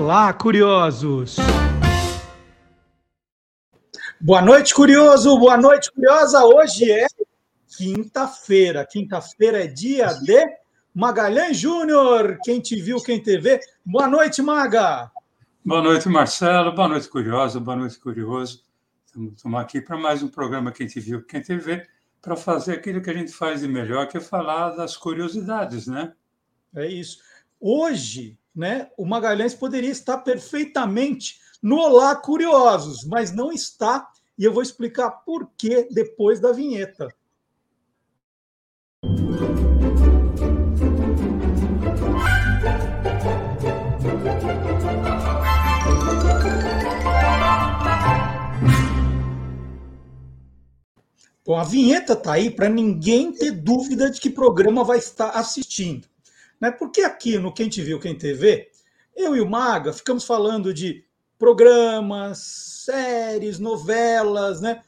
Olá, curiosos! Boa noite, curioso! Boa noite, curiosa! Hoje é quinta-feira. Quinta-feira é dia de Magalhães Júnior. Quem te viu, quem te vê. Boa noite, Maga! Boa noite, Marcelo. Boa noite, curioso. Boa noite, curioso. Estamos aqui para mais um programa Quem te viu, quem te vê, para fazer aquilo que a gente faz de melhor, que é falar das curiosidades, né? É isso. Hoje, né, o Magalhães poderia estar perfeitamente no Olá Curiosos, mas não está, e eu vou explicar por que depois da vinheta. Bom, a vinheta está aí para ninguém ter dúvida de que programa vai estar assistindo. Né? Porque aqui no Quem Te Viu, Quem TV, eu e o Maga ficamos falando de programas, séries, novelas, né?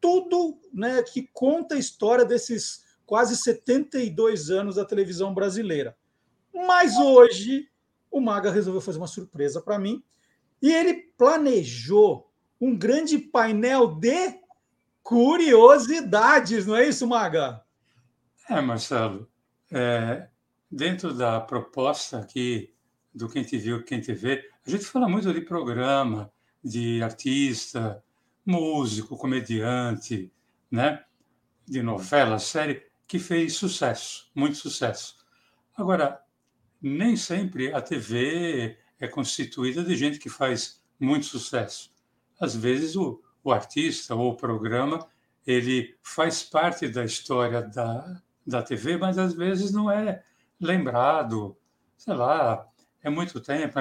tudo né, que conta a história desses quase 72 anos da televisão brasileira. Mas hoje o Maga resolveu fazer uma surpresa para mim e ele planejou um grande painel de curiosidades, não é isso, Maga? É, Marcelo. É, dentro da proposta aqui do Quem Te Viu, Quem Te Vê, a gente fala muito de programa, de artista, músico, comediante, né? de novela, série, que fez sucesso, muito sucesso. Agora, nem sempre a TV é constituída de gente que faz muito sucesso. Às vezes o, o artista ou o programa ele faz parte da história da, da TV, mas às vezes não é lembrado, sei lá, é muito tempo,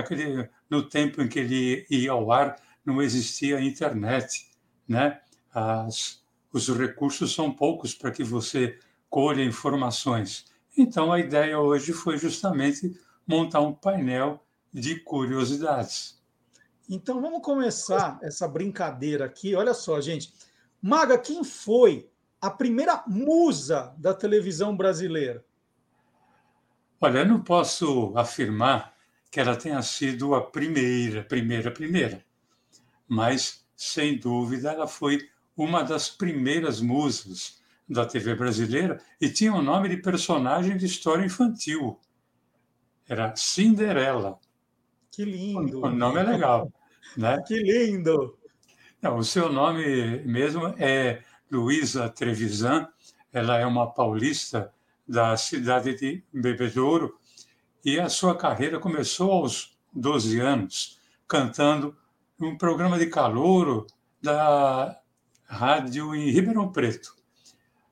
no tempo em que ele ia ao ar não existia internet, né? As, os recursos são poucos para que você colha informações. Então a ideia hoje foi justamente montar um painel de curiosidades. Então vamos começar essa brincadeira aqui. Olha só, gente. Maga, quem foi a primeira musa da televisão brasileira? Olha, eu não posso afirmar que ela tenha sido a primeira, primeira, primeira, mas sem dúvida ela foi uma das primeiras musas da TV brasileira e tinha o nome de personagem de história infantil. Era Cinderela. Que lindo! O nome é legal, né? Que lindo! Não, o seu nome mesmo é Luísa Trevisan. Ela é uma paulista da cidade de Bebedouro e a sua carreira começou aos 12 anos, cantando um programa de calouro da rádio em Ribeirão Preto.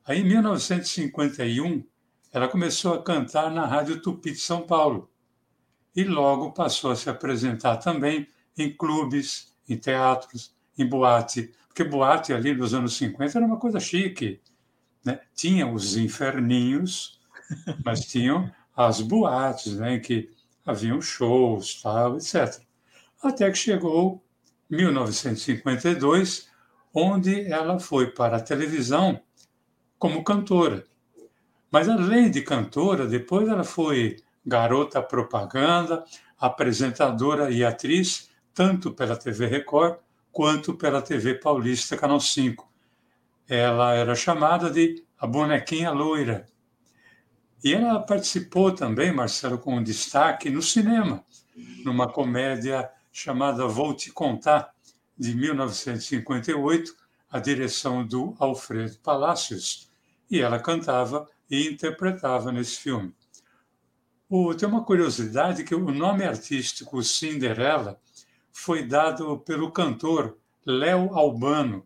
Aí, em 1951, ela começou a cantar na Rádio Tupi de São Paulo e logo passou a se apresentar também em clubes, em teatros, em boate, porque boate ali nos anos 50 era uma coisa chique. Né? Tinha os inferninhos, mas tinham as boates, né, em que haviam shows, tal, etc. Até que chegou 1952, onde ela foi para a televisão como cantora. Mas além de cantora, depois ela foi garota propaganda, apresentadora e atriz, tanto pela TV Record quanto pela TV Paulista Canal 5. Ela era chamada de a bonequinha loira. E ela participou também, Marcelo, com um destaque no cinema, numa comédia chamada Vou Te Contar, de 1958, a direção do Alfredo Palacios, e ela cantava e interpretava nesse filme. O, tem uma curiosidade que o nome artístico Cinderela foi dado pelo cantor Léo Albano.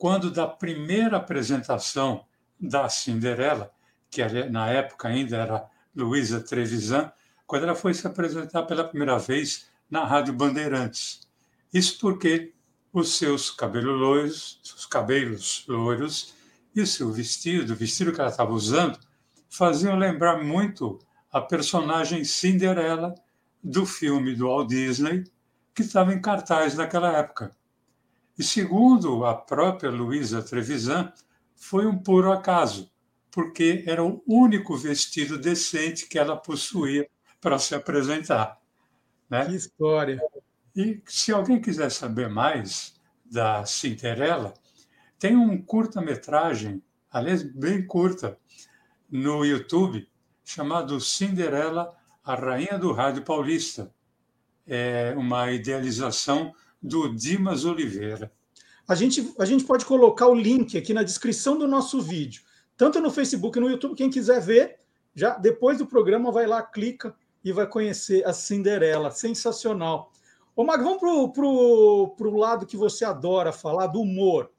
Quando da primeira apresentação da Cinderela, que na época ainda era Luísa Trevisan, quando ela foi se apresentar pela primeira vez na Rádio Bandeirantes. Isso porque os seus cabelos loiros, seus cabelos loiros e o seu vestido, o vestido que ela estava usando, faziam lembrar muito a personagem Cinderela do filme do Walt Disney, que estava em cartaz naquela época. E segundo a própria Luísa Trevisan, foi um puro acaso, porque era o único vestido decente que ela possuía para se apresentar. Né? Que história! E se alguém quiser saber mais da Cinderela, tem um curta-metragem, aliás, bem curta, no YouTube, chamado Cinderela, a Rainha do Rádio Paulista. É uma idealização do Dimas Oliveira. A gente, a gente pode colocar o link aqui na descrição do nosso vídeo, tanto no Facebook e no YouTube. Quem quiser ver, já depois do programa vai lá, clica e vai conhecer a Cinderela. Sensacional. Ô, Mag, vamos para o pro, pro lado que você adora falar, do humor.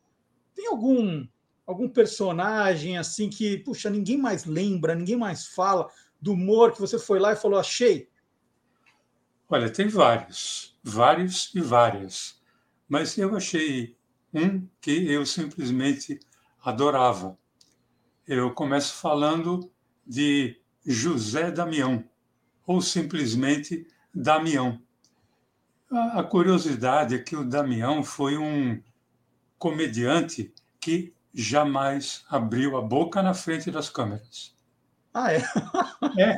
Tem algum algum personagem assim que, puxa, ninguém mais lembra, ninguém mais fala do humor que você foi lá e falou, achei? Olha, tem vários, vários e várias. Mas eu achei um que eu simplesmente adorava. Eu começo falando de José Damião, ou simplesmente Damião. A curiosidade é que o Damião foi um comediante que jamais abriu a boca na frente das câmeras. Ah, é? é.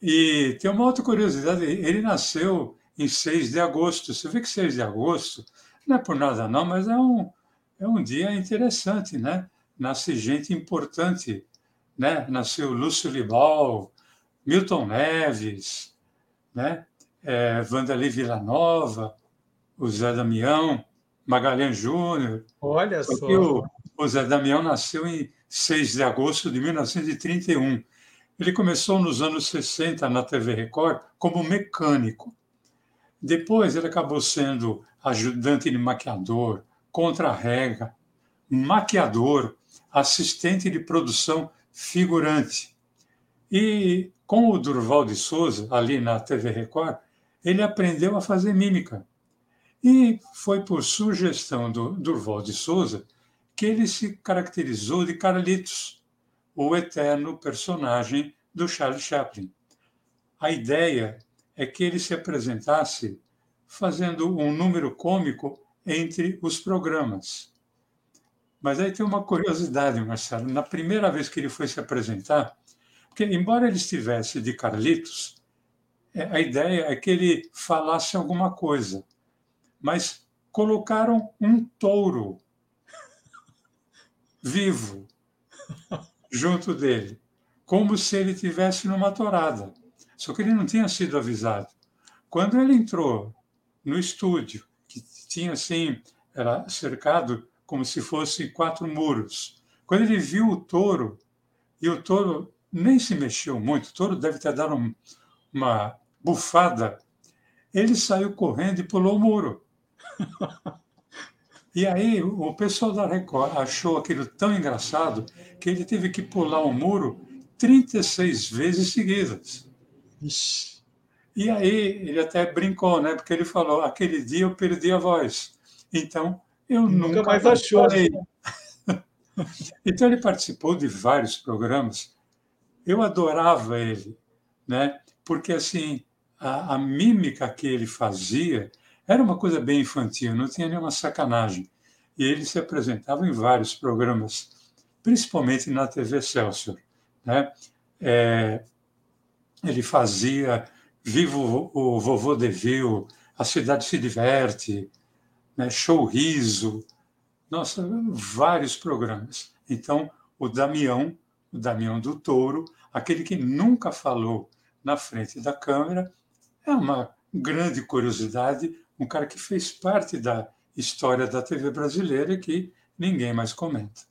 E tem uma outra curiosidade: ele nasceu em 6 de agosto. Você vê que 6 de agosto não é por nada, não, mas é um, é um dia interessante, né? Nasce gente importante, né? Nasceu Lúcio Libal, Milton Neves, né? É, Vanderlei Villanova, o Zé Damião, Magalhães Júnior. Olha só. O, o Zé Damião nasceu em 6 de agosto de 1931. Ele começou nos anos 60 na TV Record como mecânico. Depois ele acabou sendo ajudante de maquiador, contra-rega, maquiador, assistente de produção, figurante. E com o Durval de Souza, ali na TV Record, ele aprendeu a fazer mímica. E foi por sugestão do Durval de Souza que ele se caracterizou de Carlitos, o eterno personagem do Charles Chaplin. A ideia é que ele se apresentasse fazendo um número cômico entre os programas. Mas aí tem uma curiosidade, Marcelo. Na primeira vez que ele foi se apresentar, porque embora ele estivesse de Carlitos, é, a ideia é que ele falasse alguma coisa mas colocaram um touro vivo junto dele, como se ele tivesse numa torada. Só que ele não tinha sido avisado. Quando ele entrou no estúdio, que tinha assim, era cercado como se fosse quatro muros. Quando ele viu o touro, e o touro nem se mexeu muito, o touro deve ter dado um, uma bufada, ele saiu correndo e pulou o muro. E aí o pessoal da Record achou aquilo tão engraçado que ele teve que pular o um muro 36 vezes seguidas. Ixi. E aí ele até brincou, né? Porque ele falou: aquele dia eu perdi a voz. Então eu nunca, nunca mais achou. então ele participou de vários programas. Eu adorava ele, né? Porque assim a, a mímica que ele fazia era uma coisa bem infantil, não tinha nenhuma sacanagem. E ele se apresentava em vários programas, principalmente na TV Celsius. Né? É, ele fazia Vivo o Vovô Deville, A Cidade se Diverte, né? Show Riso, nossa, vários programas. Então, o Damião, o Damião do Touro, aquele que nunca falou na frente da câmera, é uma grande curiosidade um cara que fez parte da história da TV brasileira que ninguém mais comenta.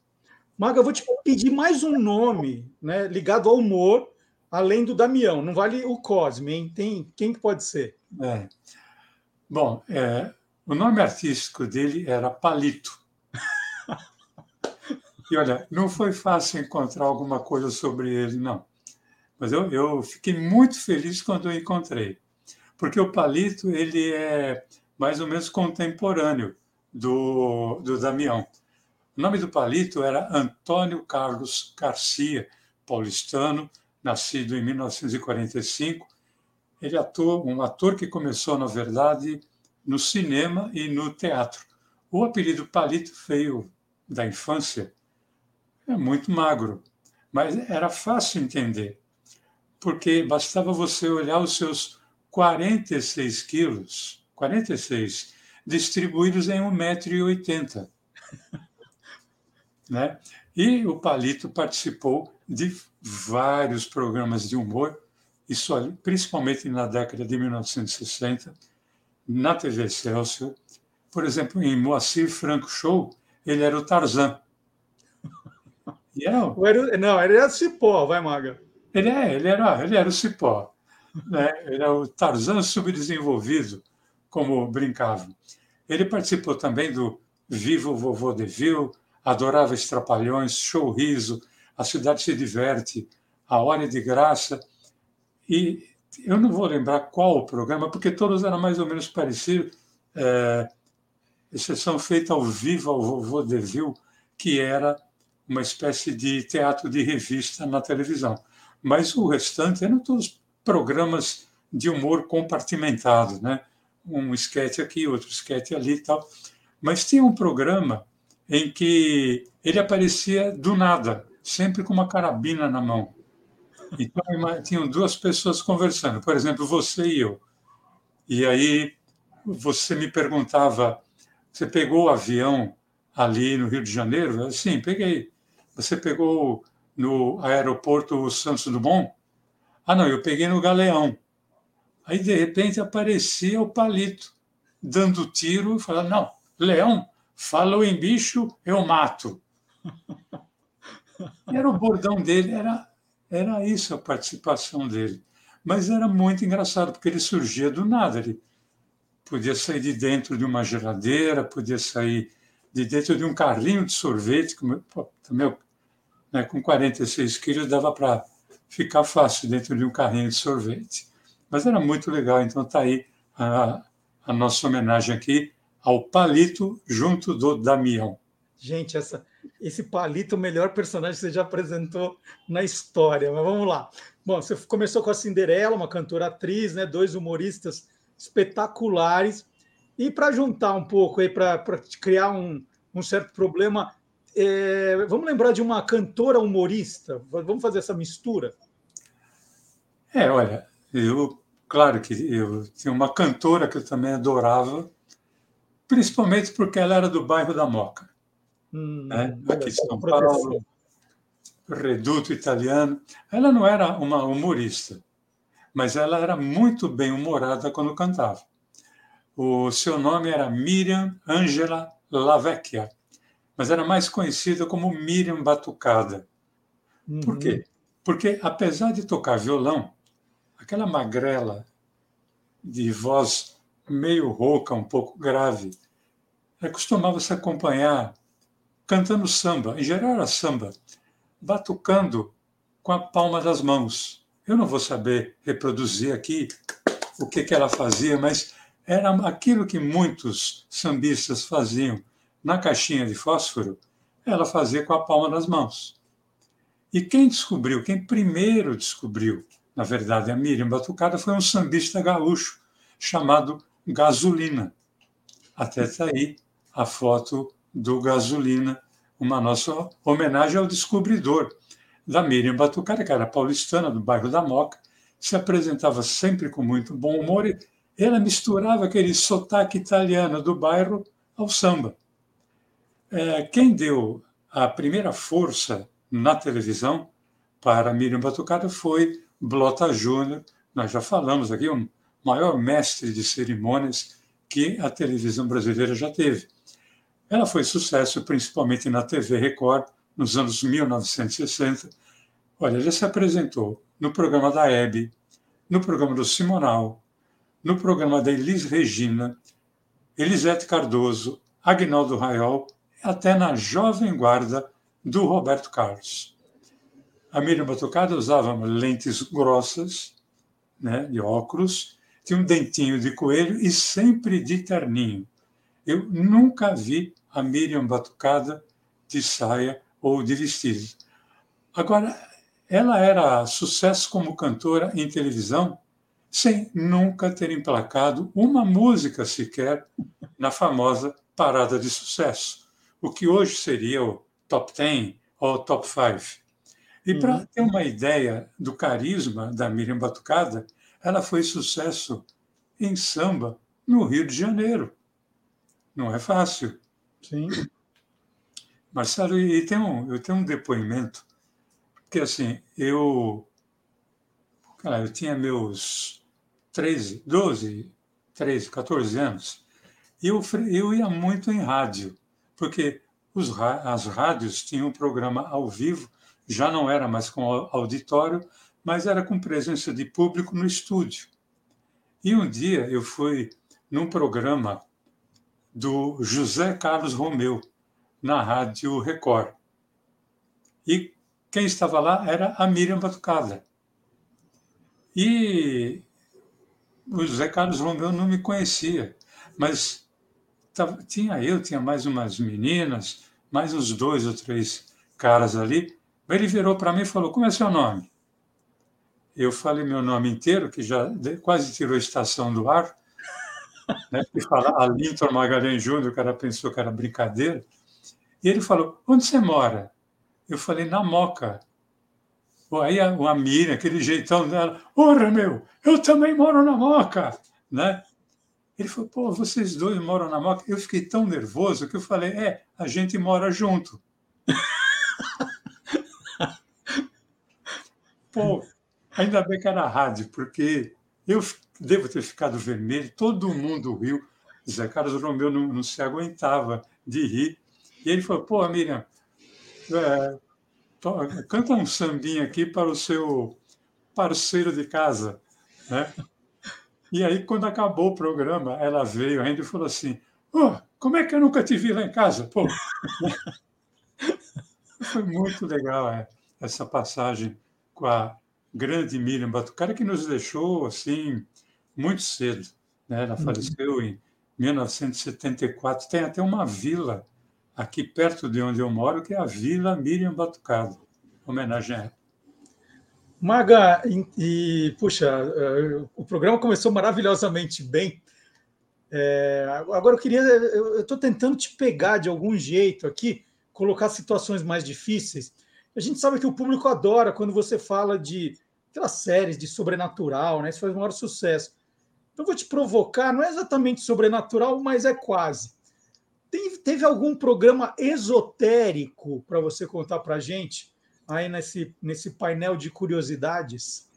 Maga, eu vou te pedir mais um nome né, ligado ao humor, além do Damião. Não vale o Cosme, hein? Tem, quem que pode ser? É. Bom, é, o nome artístico dele era Palito. e olha, não foi fácil encontrar alguma coisa sobre ele, não. Mas eu, eu fiquei muito feliz quando eu encontrei. Porque o Palito, ele é mais ou menos contemporâneo do, do Damião. O nome do palito era Antônio Carlos Garcia, paulistano, nascido em 1945. Ele atua, um ator que começou, na verdade, no cinema e no teatro. O apelido Palito veio da infância. É muito magro, mas era fácil entender, porque bastava você olhar os seus 46 quilos, 46, distribuídos em 1,80m. né? E o Palito participou de vários programas de humor, isso principalmente na década de 1960, na TV Celso. Por exemplo, em Moacir Franco Show, ele era o Tarzan. E era... Não, ele era o Cipó, vai, Maga. Ele, é, ele, era, ele era o Cipó. Né? Ele era o Tarzan subdesenvolvido, como brincava. Ele participou também do Vivo Vovô Adorava Estrapalhões, Show Riso, A Cidade se Diverte, A Hora de Graça. E eu não vou lembrar qual o programa, porque todos eram mais ou menos parecidos, é, exceção feita ao vivo ao Vovô Deville, que era uma espécie de teatro de revista na televisão. Mas o restante eram todos programas de humor compartimentado, né? Um esquete aqui, outro esquete ali e tal. Mas tinha um programa em que ele aparecia do nada, sempre com uma carabina na mão. Então, tinham duas pessoas conversando, por exemplo, você e eu. E aí você me perguntava: você pegou o avião ali no Rio de Janeiro? Eu, Sim, peguei. Você pegou no aeroporto Santos Dumont? Ah, não, eu peguei no Galeão. Aí, de repente, aparecia o palito, dando tiro, e falando: Não, leão, falou em bicho, eu mato. Era o bordão dele, era, era isso a participação dele. Mas era muito engraçado, porque ele surgia do nada. Ele podia sair de dentro de uma geladeira, podia sair de dentro de um carrinho de sorvete, como, também, né, com 46 quilos dava para ficar fácil dentro de um carrinho de sorvete. Mas era muito legal, então está aí a, a nossa homenagem aqui ao Palito junto do Damião. Gente, essa, esse Palito, o melhor personagem que você já apresentou na história. Mas vamos lá. Bom, você começou com a Cinderela, uma cantora atriz, né? Dois humoristas espetaculares. E para juntar um pouco para criar um, um certo problema, é, vamos lembrar de uma cantora humorista? Vamos fazer essa mistura? É, olha, eu, claro que eu tinha uma cantora que eu também adorava, principalmente porque ela era do bairro da Moca, hum, né? aqui em São Paulo, reduto italiano. Ela não era uma humorista, mas ela era muito bem humorada quando cantava. O seu nome era Miriam Angela Lavecchia, mas era mais conhecida como Miriam Batucada. Uhum. Por quê? Porque, apesar de tocar violão, aquela magrela de voz meio rouca, um pouco grave, costumava se acompanhar cantando samba, em geral era samba, batucando com a palma das mãos. Eu não vou saber reproduzir aqui o que, que ela fazia, mas era aquilo que muitos sambistas faziam na caixinha de fósforo, ela fazia com a palma das mãos. E quem descobriu, quem primeiro descobriu, na verdade, a Miriam Batucada, foi um sambista gaúcho chamado Gasolina. Até está aí a foto do Gasolina, uma nossa homenagem ao descobridor da Miriam Batucada, que era paulistana, do bairro da Moca, se apresentava sempre com muito bom humor e ela misturava aquele sotaque italiano do bairro ao samba. É, quem deu a primeira força na televisão para Miriam Batucada foi Blota Júnior, nós já falamos aqui, o maior mestre de cerimônias que a televisão brasileira já teve. Ela foi sucesso principalmente na TV Record nos anos 1960. Olha, ela se apresentou no programa da Hebe, no programa do Simonal, no programa da Elis Regina, Elisete Cardoso, Agnaldo Raiol, até na Jovem Guarda do Roberto Carlos. A Miriam Batucada usava lentes grossas, né, de óculos, tinha um dentinho de coelho e sempre de terninho. Eu nunca vi a Miriam Batucada de saia ou de vestido. Agora, ela era sucesso como cantora em televisão sem nunca ter emplacado uma música sequer na famosa parada de sucesso, o que hoje seria o top 10 ou top 5. E para uhum. ter uma ideia do carisma da Miriam Batucada, ela foi sucesso em samba no Rio de Janeiro. Não é fácil. Sim. Marcelo, e tem um, eu tenho um depoimento, porque assim, eu, cara, eu tinha meus 13, 12, 13, 14 anos, e eu, eu ia muito em rádio, porque os, as rádios tinham um programa ao vivo, já não era mais com auditório, mas era com presença de público no estúdio. E um dia eu fui num programa do José Carlos Romeu, na Rádio Record. E quem estava lá era a Miriam Batucada. E o José Carlos Romeu não me conhecia, mas tinha eu, tinha mais umas meninas, mais uns dois ou três caras ali. Ele virou para mim e falou: Como é seu nome? Eu falei meu nome inteiro, que já quase tirou a estação do ar. Né? E fala Alinton Magalhães Júnior, o cara pensou que era brincadeira. E ele falou: Onde você mora? Eu falei: Na Moca. Aí a, a Miriam, aquele jeitão dela: Ora, meu, eu também moro na Moca. Né? Ele falou: Pô, vocês dois moram na Moca. Eu fiquei tão nervoso que eu falei: É, a gente mora junto. Pô, ainda bem que era rádio, porque eu devo ter ficado vermelho, todo mundo riu. Zé Carlos Romeu não, não se aguentava de rir. E ele falou: pô, Miriam, é, canta um sambinha aqui para o seu parceiro de casa. Né? E aí, quando acabou o programa, ela veio ainda e falou assim: oh, como é que eu nunca te vi lá em casa? Pô. Foi muito legal é, essa passagem com a grande Miriam Batucara, que nos deixou assim muito cedo. Né? Ela uhum. faleceu em 1974. Tem até uma vila aqui perto de onde eu moro, que é a Vila Miriam Batucado, homenagem a ela. Maga, e, puxa, eh, o programa começou maravilhosamente bem. É, agora eu queria, eu estou tentando te pegar de algum jeito aqui, colocar situações mais difíceis. A gente sabe que o público adora quando você fala de aquelas séries de sobrenatural, né? Isso faz um maior sucesso. Então, vou te provocar, não é exatamente sobrenatural, mas é quase. Teve, teve algum programa esotérico para você contar para a gente aí nesse, nesse painel de curiosidades?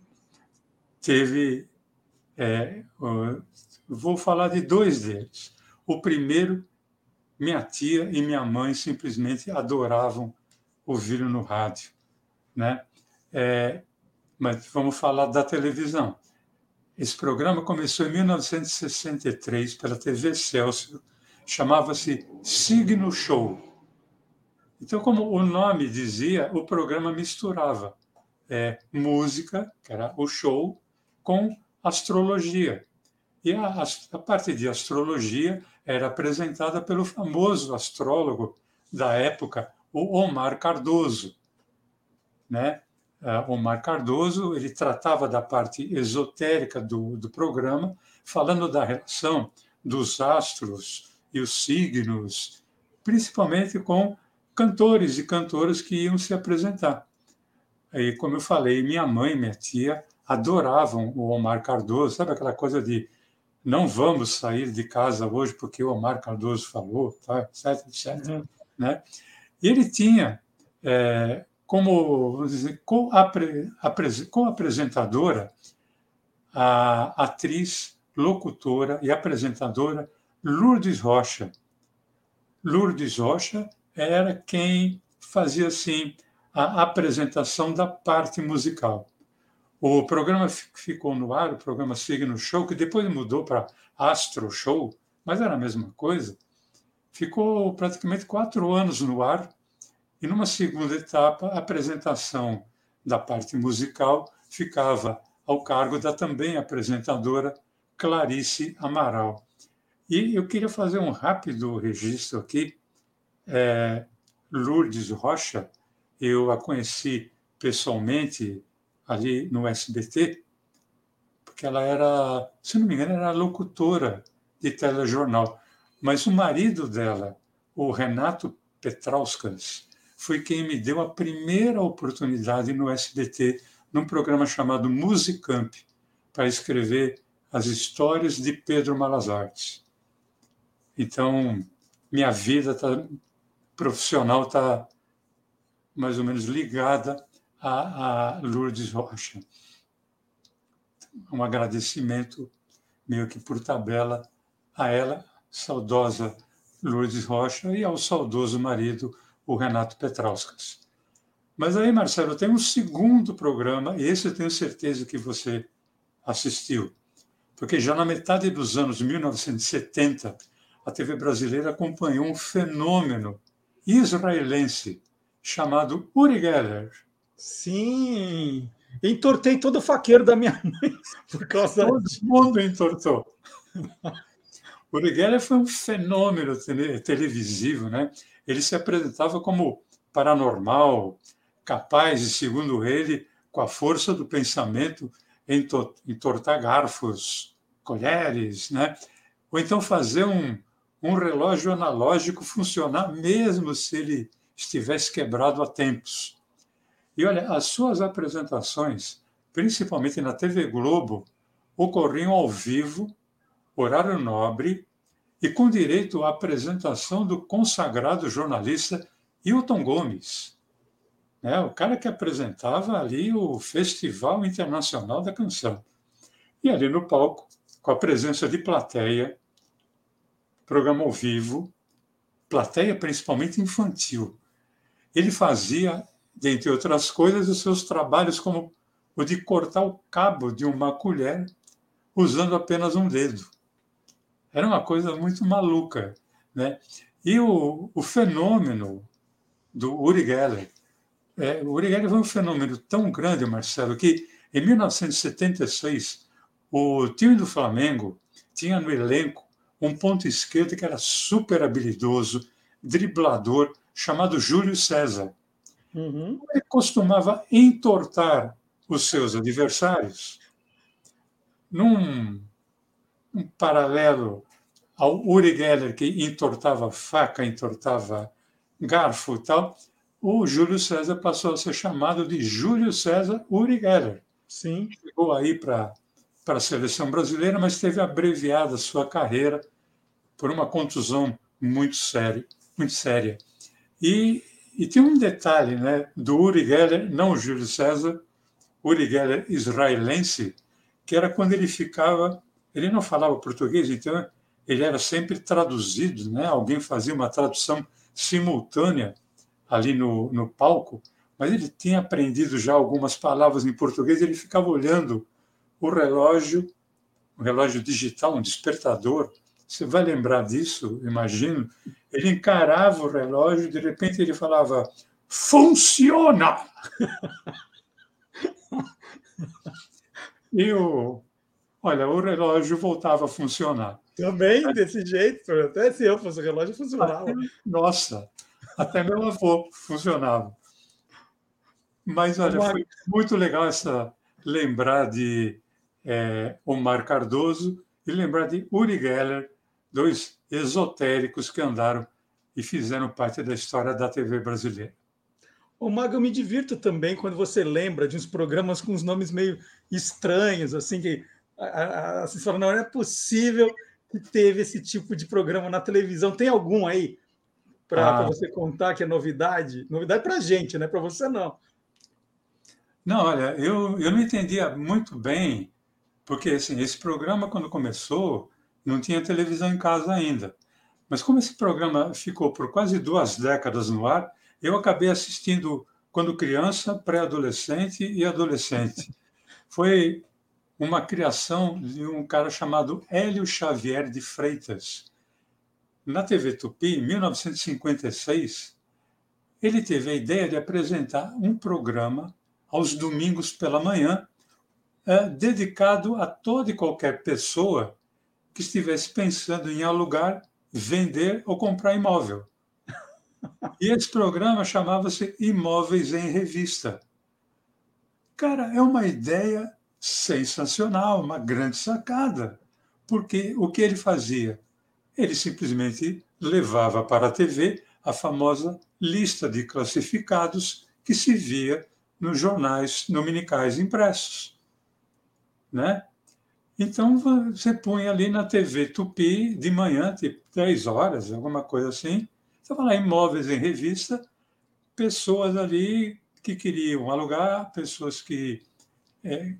Teve. É, vou falar de dois deles. O primeiro, minha tia e minha mãe simplesmente adoravam ouvir no rádio, né? É, mas vamos falar da televisão. Esse programa começou em 1963 pela TV Celso chamava-se Signo Show. Então, como o nome dizia, o programa misturava é, música, que era o show, com astrologia. E a, a parte de astrologia era apresentada pelo famoso astrólogo da época, o Omar Cardoso. Né? Uh, Omar Cardoso ele tratava da parte esotérica do, do programa, falando da relação dos astros e os signos, principalmente com cantores e cantoras que iam se apresentar. E como eu falei, minha mãe e minha tia adoravam o Omar Cardoso, sabe aquela coisa de não vamos sair de casa hoje porque o Omar Cardoso falou, tá, etc, etc. Uhum. Né? E ele tinha é, como co-apresentadora a atriz, locutora e apresentadora Lourdes Rocha. Lourdes Rocha era quem fazia assim a apresentação da parte musical. O programa ficou no ar, o programa Signo Show, que depois mudou para Astro Show, mas era a mesma coisa. Ficou praticamente quatro anos no ar e numa segunda etapa a apresentação da parte musical ficava ao cargo da também apresentadora Clarice Amaral. E eu queria fazer um rápido registro aqui. É, Lourdes Rocha, eu a conheci pessoalmente ali no SBT, porque ela era, se não me engano, era locutora de telejornal. Mas o marido dela, o Renato Petrauskas, foi quem me deu a primeira oportunidade no SBT, num programa chamado Musicamp. para escrever as histórias de Pedro Malas Artes. Então, minha vida tá, profissional está mais ou menos ligada a, a Lourdes Rocha. Um agradecimento, meio que por tabela, a ela, saudosa Lourdes Rocha, e ao saudoso marido, o Renato Petrauskas. Mas aí, Marcelo, tem um segundo programa, e esse eu tenho certeza que você assistiu, porque já na metade dos anos 1970, a TV brasileira acompanhou um fenômeno israelense chamado Uri Geller. Sim, entortei todo o faqueiro da minha mãe por causa Todo mundo entortou. Uri Geller foi um fenômeno televisivo, né? Ele se apresentava como paranormal, capaz, segundo ele, com a força do pensamento, entortar garfos, colheres, né? ou então fazer um, um relógio analógico funcionar, mesmo se ele estivesse quebrado há tempos. E olha, as suas apresentações, principalmente na TV Globo, ocorriam ao vivo, horário nobre, e com direito à apresentação do consagrado jornalista Hilton Gomes, né? o cara que apresentava ali o Festival Internacional da Canção. E ali no palco, com a presença de plateia, programa ao vivo, plateia principalmente infantil. Ele fazia, dentre outras coisas, os seus trabalhos como o de cortar o cabo de uma colher usando apenas um dedo. Era uma coisa muito maluca. Né? E o, o fenômeno do Uri Geller, é, o Uri Geller foi um fenômeno tão grande, Marcelo, que em 1976 o time do Flamengo tinha no elenco um ponto esquerdo que era super habilidoso, driblador, chamado Júlio César. Uhum. Ele costumava entortar os seus adversários num um paralelo ao Uri Geller, que entortava faca, entortava garfo e tal, o Júlio César passou a ser chamado de Júlio César Uri Geller. Sim. Chegou aí para a seleção brasileira, mas teve abreviada sua carreira por uma contusão muito séria. Muito séria. E, e tem um detalhe né, do Uri Geller, não o Júlio César, Uri Geller israelense, que era quando ele ficava, ele não falava português, então ele era sempre traduzido, né? alguém fazia uma tradução simultânea ali no, no palco, mas ele tinha aprendido já algumas palavras em português, ele ficava olhando o relógio, um relógio digital, um despertador, você vai lembrar disso, imagino. Ele encarava o relógio, de repente ele falava: funciona! e o, olha, o relógio voltava a funcionar. Também, desse jeito. Até se eu fosse o relógio, funcionava. Nossa, até meu avô funcionava. Mas, olha, foi muito legal essa lembrar de é, Omar Cardoso e lembrar de Uri Geller, dois esotéricos que andaram e fizeram parte da história da TV brasileira. O Mago, eu me divirto também quando você lembra de uns programas com os nomes meio estranhos, assim, que você fala, não, não é possível que teve esse tipo de programa na televisão. Tem algum aí para ah. você contar que é novidade? Novidade para a gente, né? Para você não. Não, olha, eu, eu não entendia muito bem, porque assim, esse programa, quando começou, não tinha televisão em casa ainda. Mas como esse programa ficou por quase duas décadas no ar, eu acabei assistindo quando criança, pré-adolescente e adolescente. Foi uma criação de um cara chamado Hélio Xavier de Freitas. Na TV Tupi, em 1956, ele teve a ideia de apresentar um programa aos domingos pela manhã, é, dedicado a toda e qualquer pessoa que estivesse pensando em alugar, vender ou comprar imóvel. E esse programa chamava-se Imóveis em Revista. Cara, é uma ideia sensacional, uma grande sacada. Porque o que ele fazia? Ele simplesmente levava para a TV a famosa lista de classificados que se via nos jornais dominicais impressos. Né? Então você põe ali na TV Tupi de manhã, tipo 10 horas, alguma coisa assim. Você fala imóveis em revista, pessoas ali que queriam alugar, pessoas que é,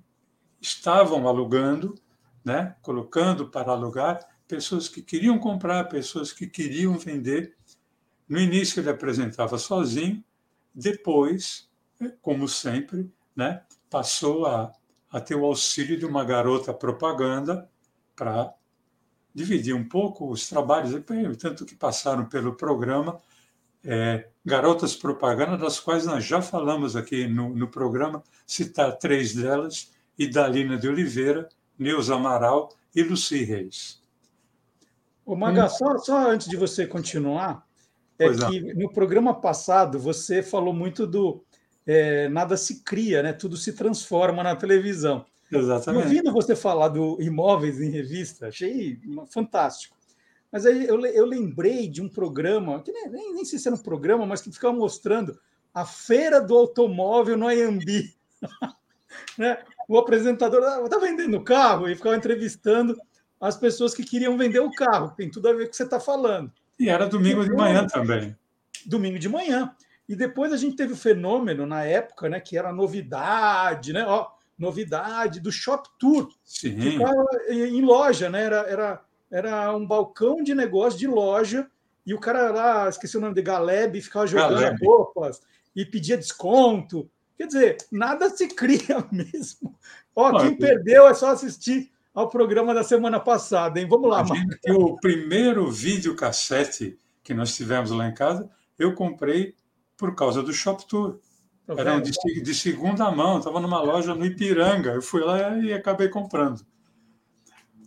estavam alugando, né, colocando para alugar, pessoas que queriam comprar, pessoas que queriam vender. No início ele apresentava sozinho, depois, é, como sempre, né, passou a, a ter o auxílio de uma garota propaganda para dividir um pouco os trabalhos, tanto que passaram pelo programa, é, garotas propaganda, das quais nós já falamos aqui no, no programa, citar três delas, Idalina de Oliveira, Neuza Amaral e Luci Reis. O Maga, hum. só, só, antes de você continuar, é pois que não. no programa passado você falou muito do é, nada se cria, né? tudo se transforma na televisão. Exatamente. ouvindo você falar do imóveis em revista, achei fantástico. Mas aí eu, eu lembrei de um programa, que nem, nem, nem sei se era um programa, mas que ficava mostrando a feira do automóvel no Ayambi. né? O apresentador estava vendendo carro e ficava entrevistando as pessoas que queriam vender o carro. Tem tudo a ver com o que você está falando. E era domingo depois, de manhã também. Domingo de manhã. E depois a gente teve o fenômeno na época, né, que era novidade, né? Ó, novidade do Shop Tour. Sim. Ficava em loja, né? Era, era era um balcão de negócio de loja e o cara lá, esqueci o nome de Galeb, ficava jogando Galeb. roupas e pedia desconto. Quer dizer, nada se cria mesmo. Ó, quem perdeu é só assistir ao programa da semana passada, hein? Vamos lá, Marcos. O primeiro videocassete que nós tivemos lá em casa, eu comprei por causa do Shop Tour. Tá Era um de, de segunda mão, estava numa loja no Ipiranga. Eu fui lá e acabei comprando.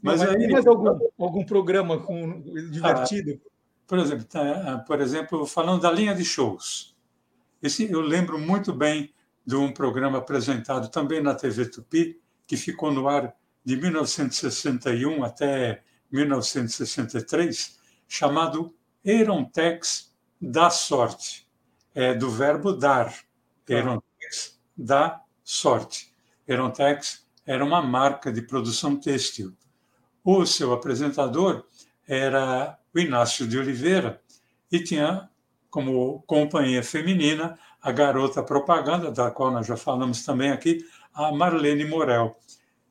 Mas, mas aí, tem mais algum, algum programa com, divertido? Ah, por exemplo, tá, ah, por exemplo, falando da linha de shows. Esse, eu lembro muito bem de um programa apresentado também na TV Tupi, que ficou no ar de 1961 até 1963, chamado Erontex da Sorte. É do verbo dar. Erontex da Sorte. Erontex era uma marca de produção têxtil. O seu apresentador era o Inácio de Oliveira e tinha como companhia feminina a garota propaganda, da qual nós já falamos também aqui, a Marlene Morel.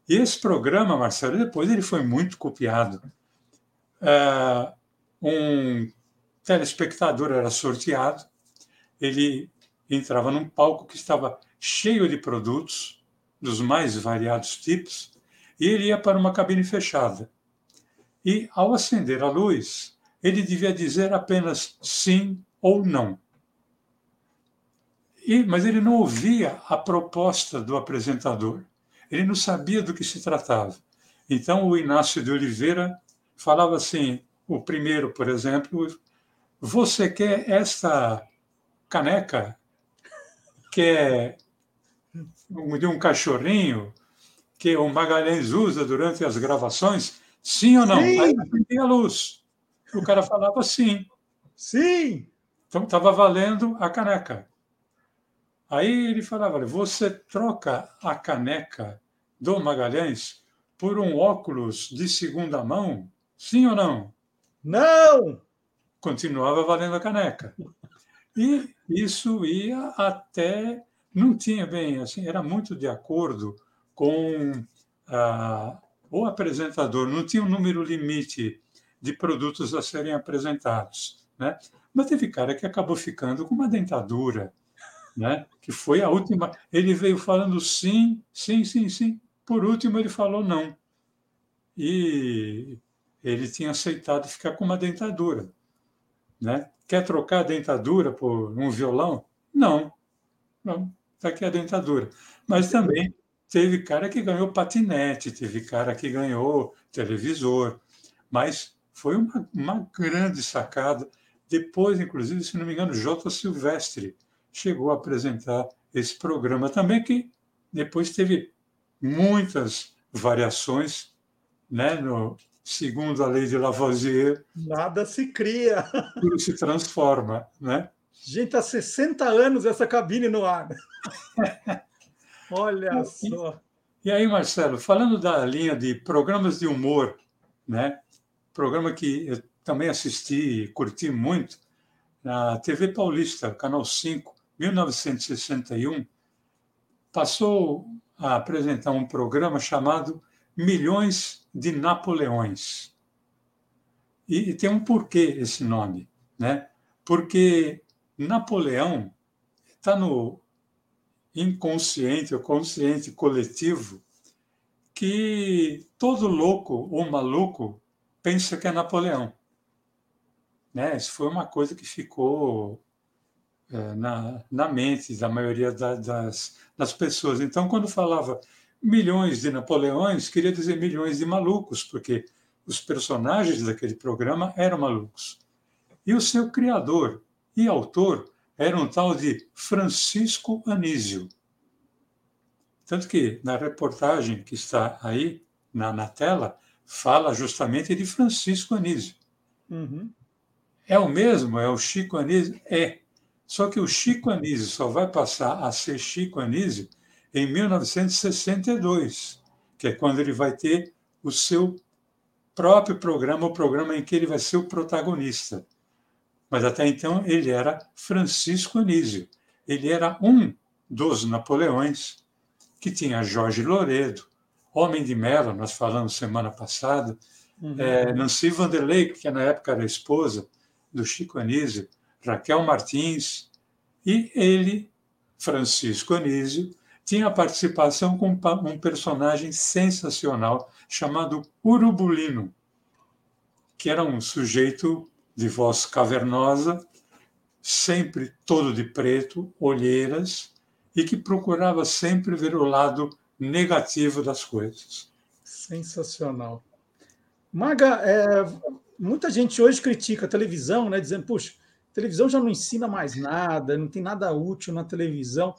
E esse programa, Marcelo, depois ele foi muito copiado. Uh, um telespectador era sorteado, ele entrava num palco que estava cheio de produtos dos mais variados tipos, e ele ia para uma cabine fechada. E, ao acender a luz, ele devia dizer apenas sim ou não. E, mas ele não ouvia a proposta do apresentador. Ele não sabia do que se tratava. Então, o Inácio de Oliveira falava assim: o primeiro, por exemplo, você quer esta caneca que é de um cachorrinho que o Magalhães usa durante as gravações? Sim ou não? Sim. Aí acendia a luz. O cara falava sim. Sim. Então estava valendo a caneca. Aí ele falava: você troca a caneca do Magalhães por um óculos de segunda mão? Sim ou não? Não! Continuava valendo a caneca. E isso ia até. Não tinha bem assim, era muito de acordo com a, o apresentador, não tinha um número limite de produtos a serem apresentados. Né? Mas teve cara que acabou ficando com uma dentadura, né? que foi a última. Ele veio falando sim, sim, sim, sim. Por último, ele falou não. E ele tinha aceitado ficar com uma dentadura. Né? Quer trocar a dentadura por um violão? Não. Não, está aqui a dentadura. Mas também teve cara que ganhou patinete, teve cara que ganhou televisor. Mas foi uma, uma grande sacada. Depois, inclusive, se não me engano, J. Silvestre chegou a apresentar esse programa também, que depois teve muitas variações, né, no, segundo a lei de Lavoisier. Nada se cria. Tudo se transforma, né? Gente, há 60 anos essa cabine no ar. Olha só. E aí, Marcelo, falando da linha de programas de humor, né? Programa que eu também assisti e curti muito, na TV Paulista, Canal 5, 1961, passou a apresentar um programa chamado Milhões de Napoleões. E, e tem um porquê esse nome, né? Porque Napoleão está no inconsciente ou consciente coletivo que todo louco ou maluco pensa que é Napoleão. Né? Isso foi uma coisa que ficou na, na mente da maioria da, das, das pessoas. Então, quando falava milhões de Napoleões, queria dizer milhões de malucos, porque os personagens daquele programa eram malucos. E o seu criador e autor era um tal de Francisco Anísio. Tanto que na reportagem que está aí na, na tela, fala justamente de Francisco Anísio. Uhum. É o mesmo? É o Chico Anísio? É. Só que o Chico Anísio só vai passar a ser Chico Anísio em 1962, que é quando ele vai ter o seu próprio programa, o programa em que ele vai ser o protagonista. Mas até então ele era Francisco Anísio. Ele era um dos Napoleões, que tinha Jorge Loredo, Homem de Mello, nós falamos semana passada, uhum. é, Nancy Vanderlei, que na época era esposa do Chico Anísio, Raquel Martins, e ele, Francisco Anísio, tinha participação com um personagem sensacional chamado Urubulino, que era um sujeito de voz cavernosa, sempre todo de preto, olheiras, e que procurava sempre ver o lado negativo das coisas. Sensacional. Maga, é, muita gente hoje critica a televisão, né, dizendo, puxa, televisão já não ensina mais nada, não tem nada útil na televisão.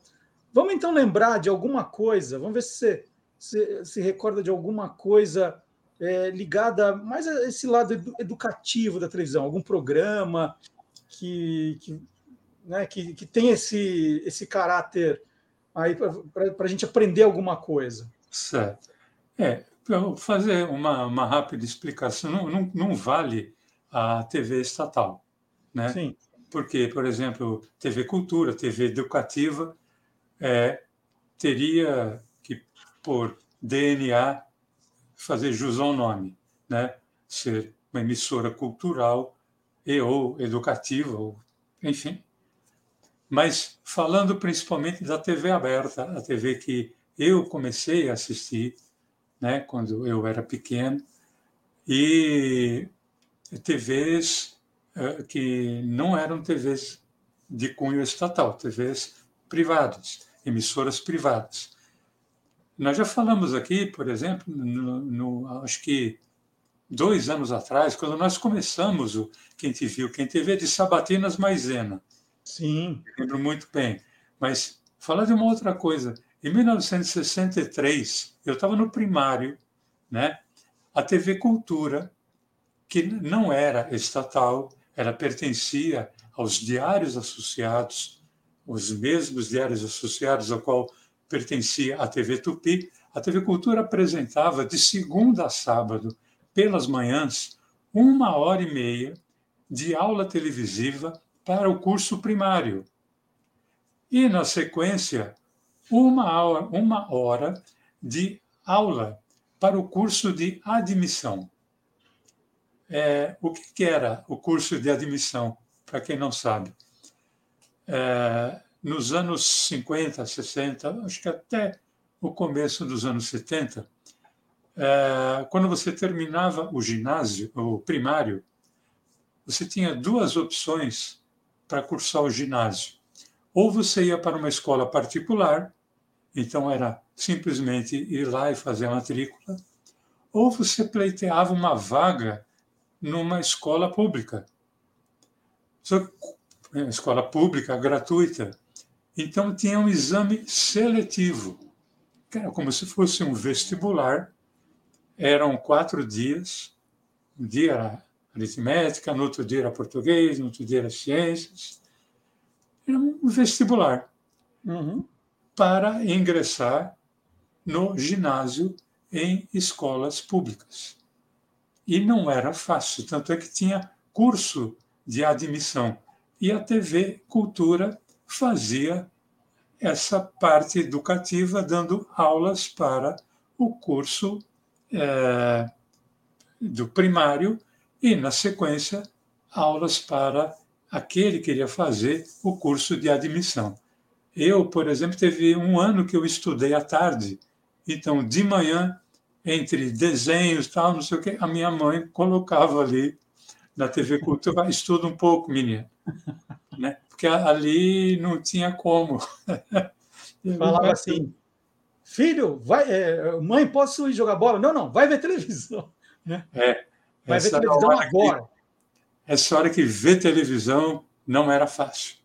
Vamos então lembrar de alguma coisa, vamos ver se você se, se recorda de alguma coisa é, ligada mais a esse lado educativo da televisão, algum programa que, que, né, que, que tem esse, esse caráter aí para a gente aprender alguma coisa. Certo. É, para fazer uma, uma rápida explicação, não, não, não vale a TV estatal, né? Sim. Porque, por exemplo, TV Cultura, TV Educativa, é, teria que, por DNA, fazer jus ao nome, né? ser uma emissora cultural e ou educativa, ou, enfim. Mas falando principalmente da TV aberta, a TV que eu comecei a assistir né, quando eu era pequeno, e TVs que não eram TVs de cunho estatal, TVs privadas, emissoras privadas. Nós já falamos aqui, por exemplo, no, no, acho que dois anos atrás, quando nós começamos o Quem Te Viu, Quem Te Vê, de Sabatinas Maisena. Sim. lembro muito bem. Mas falar de uma outra coisa. Em 1963, eu estava no primário, né? A TV Cultura, que não era estatal, ela pertencia aos diários associados, os mesmos diários associados ao qual pertencia à TV Tupi, a TV Cultura apresentava de segunda a sábado, pelas manhãs, uma hora e meia de aula televisiva para o curso primário. E, na sequência, uma hora, uma hora de aula para o curso de admissão. É, o que, era o curso de admissão, para quem não sabe? É, nos anos 50, 60, acho que até o começo dos anos 70, é, quando você terminava o ginásio, o primário, você tinha duas opções para cursar o ginásio. Ou você ia para uma escola particular, então era simplesmente ir lá e fazer a matrícula, ou você pleiteava uma vaga numa escola pública. Escola pública, gratuita. Então tinha um exame seletivo, que era como se fosse um vestibular. Eram quatro dias. Um dia era aritmética, no outro dia era português, no outro dia era ciências. Era um vestibular uhum. para ingressar no ginásio em escolas públicas. E não era fácil, tanto é que tinha curso de admissão. E a TV Cultura fazia essa parte educativa, dando aulas para o curso é, do primário e, na sequência, aulas para aquele que queria fazer o curso de admissão. Eu, por exemplo, teve um ano que eu estudei à tarde, então de manhã, entre desenhos tal, não sei o quê, a minha mãe colocava ali na TV Cultura, estuda um pouco, menina, né? Porque ali não tinha como. Falava assim, filho, vai, é, mãe, posso ir jogar bola? Não, não, vai ver televisão. Né? É, vai ver televisão agora. Que, essa hora que ver televisão não era fácil.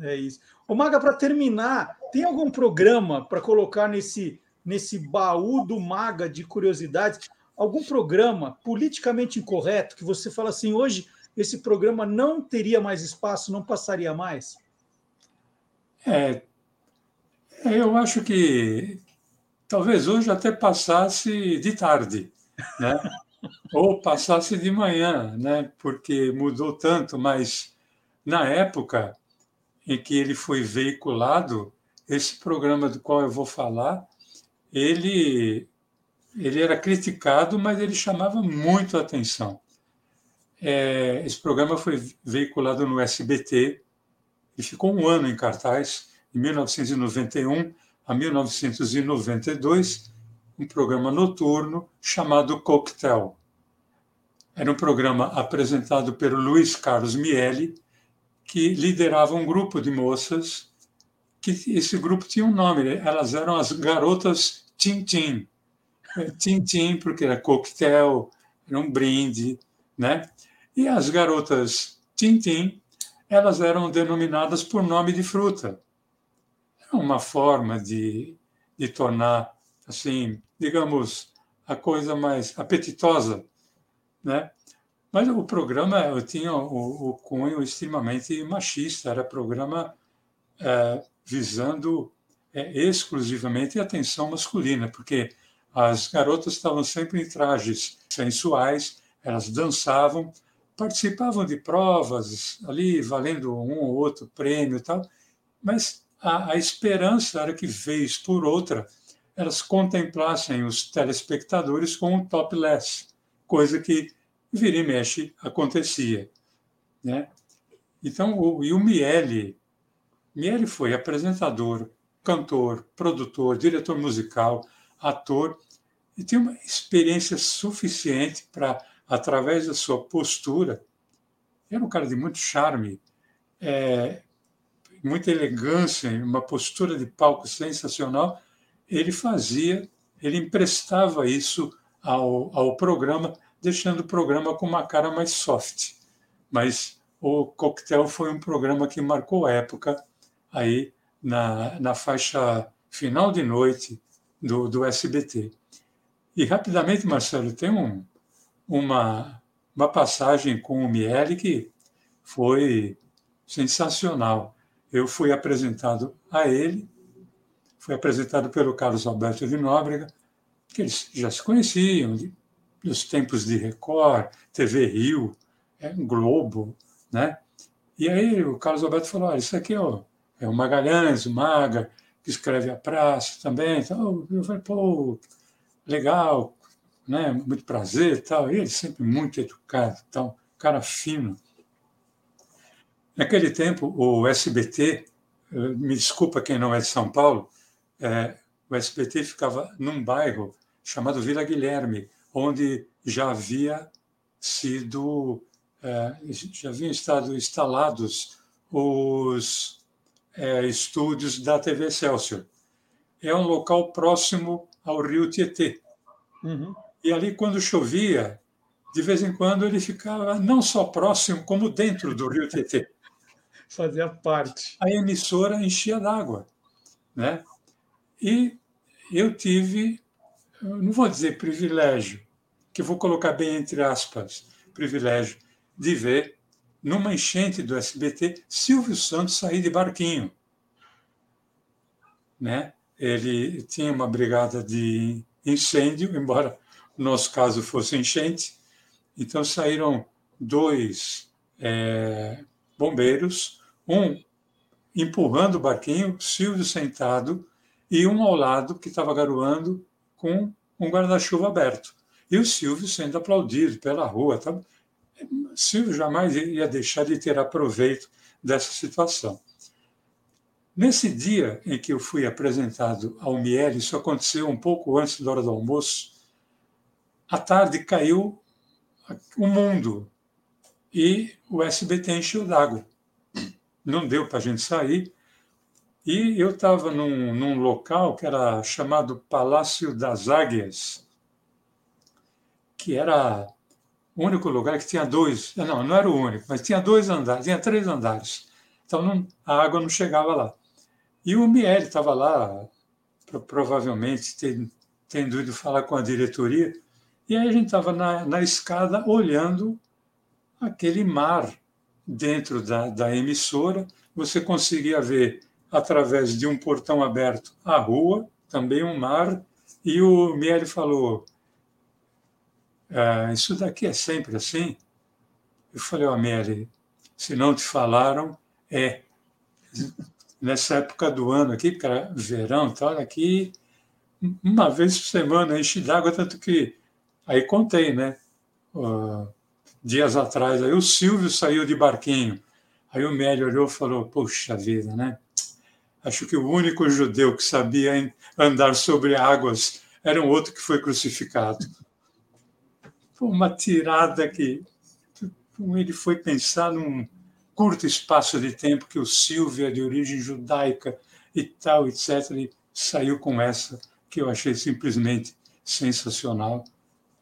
É isso. Ô, Maga, para terminar, tem algum programa para colocar nesse, nesse baú do Maga de curiosidades? Algum programa politicamente incorreto que você fala assim, hoje esse programa não teria mais espaço, não passaria mais? É, eu acho que talvez hoje até passasse de tarde, né? ou passasse de manhã, né? porque mudou tanto, mas na época em que ele foi veiculado, esse programa do qual eu vou falar, ele, ele era criticado, mas ele chamava muito a atenção. É, esse programa foi veiculado no SBT e ficou um ano em cartaz, de 1991 a 1992, um programa noturno chamado Coquetel. Era um programa apresentado pelo Luiz Carlos Miele, que liderava um grupo de moças, que esse grupo tinha um nome, elas eram as garotas Tintim. Tintim, porque era coquetel, era um brinde, né? E as garotas Tintim, elas eram denominadas por nome de fruta. É uma forma de, de tornar, assim, digamos, a coisa mais apetitosa, né? Mas o programa eu tinha o, o cunho extremamente machista, era programa é, visando é, exclusivamente atenção masculina, porque as garotas estavam sempre em trajes sensuais, elas dançavam, participavam de provas ali, valendo um ou outro prêmio e tal, mas a, a esperança era que, vez por outra, elas contemplassem os telespectadores com um topless, coisa que vira e mexe acontecia. Né? Então, o, e o Miele, Miele foi apresentador, cantor, produtor, diretor musical, ator, e tinha uma experiência suficiente para, através da sua postura, era um cara de muito charme, é, muita elegância, uma postura de palco sensacional, ele fazia, ele emprestava isso ao, ao programa deixando o programa com uma cara mais soft. Mas o Coquetel foi um programa que marcou época aí na, na faixa final de noite do, do SBT. E rapidamente, Marcelo, tem um, uma, uma passagem com o Miele que foi sensacional. Eu fui apresentado a ele, fui apresentado pelo Carlos Alberto de Nóbrega, que eles já se conheciam, dos tempos de Record, TV Rio, é, Globo, né? E aí o Carlos Alberto falou, olha, isso aqui é o, é o Magalhães, o Maga, que escreve a praça também. Então, eu falei, pô, legal, né? muito prazer e tal. E ele sempre muito educado, tal, cara fino. Naquele tempo, o SBT, eh, me desculpa quem não é de São Paulo, é, o SBT ficava num bairro chamado Vila Guilherme, onde já havia sido é, já haviam estado instalados os é, estúdios da TV Excelsior. É um local próximo ao rio Tietê. Uhum. E ali, quando chovia, de vez em quando ele ficava não só próximo, como dentro do rio Tietê. Fazia parte. A emissora enchia d'água. Né? E eu tive, não vou dizer privilégio, que vou colocar bem entre aspas, privilégio de ver numa enchente do SBT Silvio Santos sair de barquinho, né? ele tinha uma brigada de incêndio, embora no nosso caso fosse enchente. Então saíram dois é, bombeiros, um empurrando o barquinho, Silvio sentado, e um ao lado que estava garoando com um guarda-chuva aberto. E o Silvio sendo aplaudido pela rua. Tá? Silvio jamais ia deixar de ter aproveito dessa situação. Nesse dia em que eu fui apresentado ao Miele, isso aconteceu um pouco antes da hora do almoço, à tarde caiu o mundo e o SBT encheu d'água. Não deu para a gente sair. E eu estava num, num local que era chamado Palácio das Águias, que era o único lugar que tinha dois. Não, não era o único, mas tinha dois andares, tinha três andares. Então não, a água não chegava lá. E o Miele estava lá, provavelmente tendo ido falar com a diretoria, e aí a gente estava na, na escada olhando aquele mar dentro da, da emissora. Você conseguia ver, através de um portão aberto, a rua, também um mar, e o Miele falou: ah, Isso daqui é sempre assim? Eu falei: Ó, oh, Miele, se não te falaram, é nessa época do ano aqui, porque era verão, tal, aqui uma vez por semana enche d'água, tanto que aí contei, né? Uh, dias atrás, aí o Silvio saiu de barquinho. Aí o Mélio olhou e falou: Poxa vida, né? Acho que o único judeu que sabia andar sobre águas era um outro que foi crucificado. Uma tirada que ele foi pensar num, curto espaço de tempo que o Silvio é de origem judaica e tal, etc. E saiu com essa que eu achei simplesmente sensacional.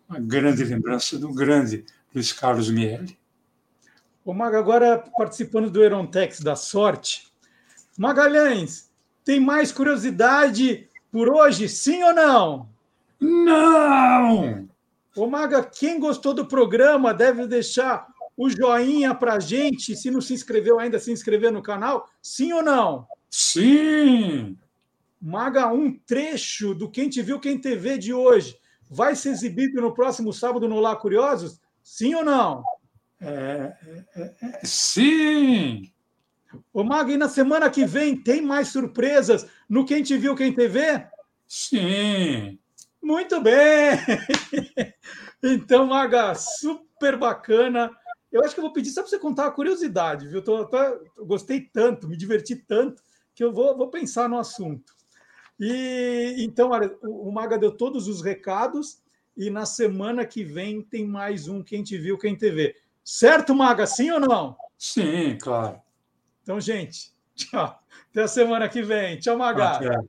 Uma grande lembrança do grande Luiz Carlos Miele. O Maga, agora participando do Erontex da Sorte. Magalhães, tem mais curiosidade por hoje, sim ou não? Não! Ô Maga, quem gostou do programa deve deixar o joinha para gente. Se não se inscreveu ainda, se inscrever no canal. Sim ou não? Sim! Maga, um trecho do Quem Te Viu, Quem TV de hoje vai ser exibido no próximo sábado no Lá Curiosos? Sim ou não? É, é, é, sim! Ô, Maga, e na semana que vem tem mais surpresas no Quem Te Viu, Quem TV? Sim! Muito bem! então, Maga, super bacana. Eu acho que eu vou pedir só para você contar uma curiosidade, viu? Tô, tô, gostei tanto, me diverti tanto, que eu vou, vou pensar no assunto. E então, olha, o Maga deu todos os recados e na semana que vem tem mais um Quem Te Viu, Quem TV. Certo, Maga? Sim ou não? Sim, claro. Então, gente, tchau. Até a semana que vem. Tchau, Maga.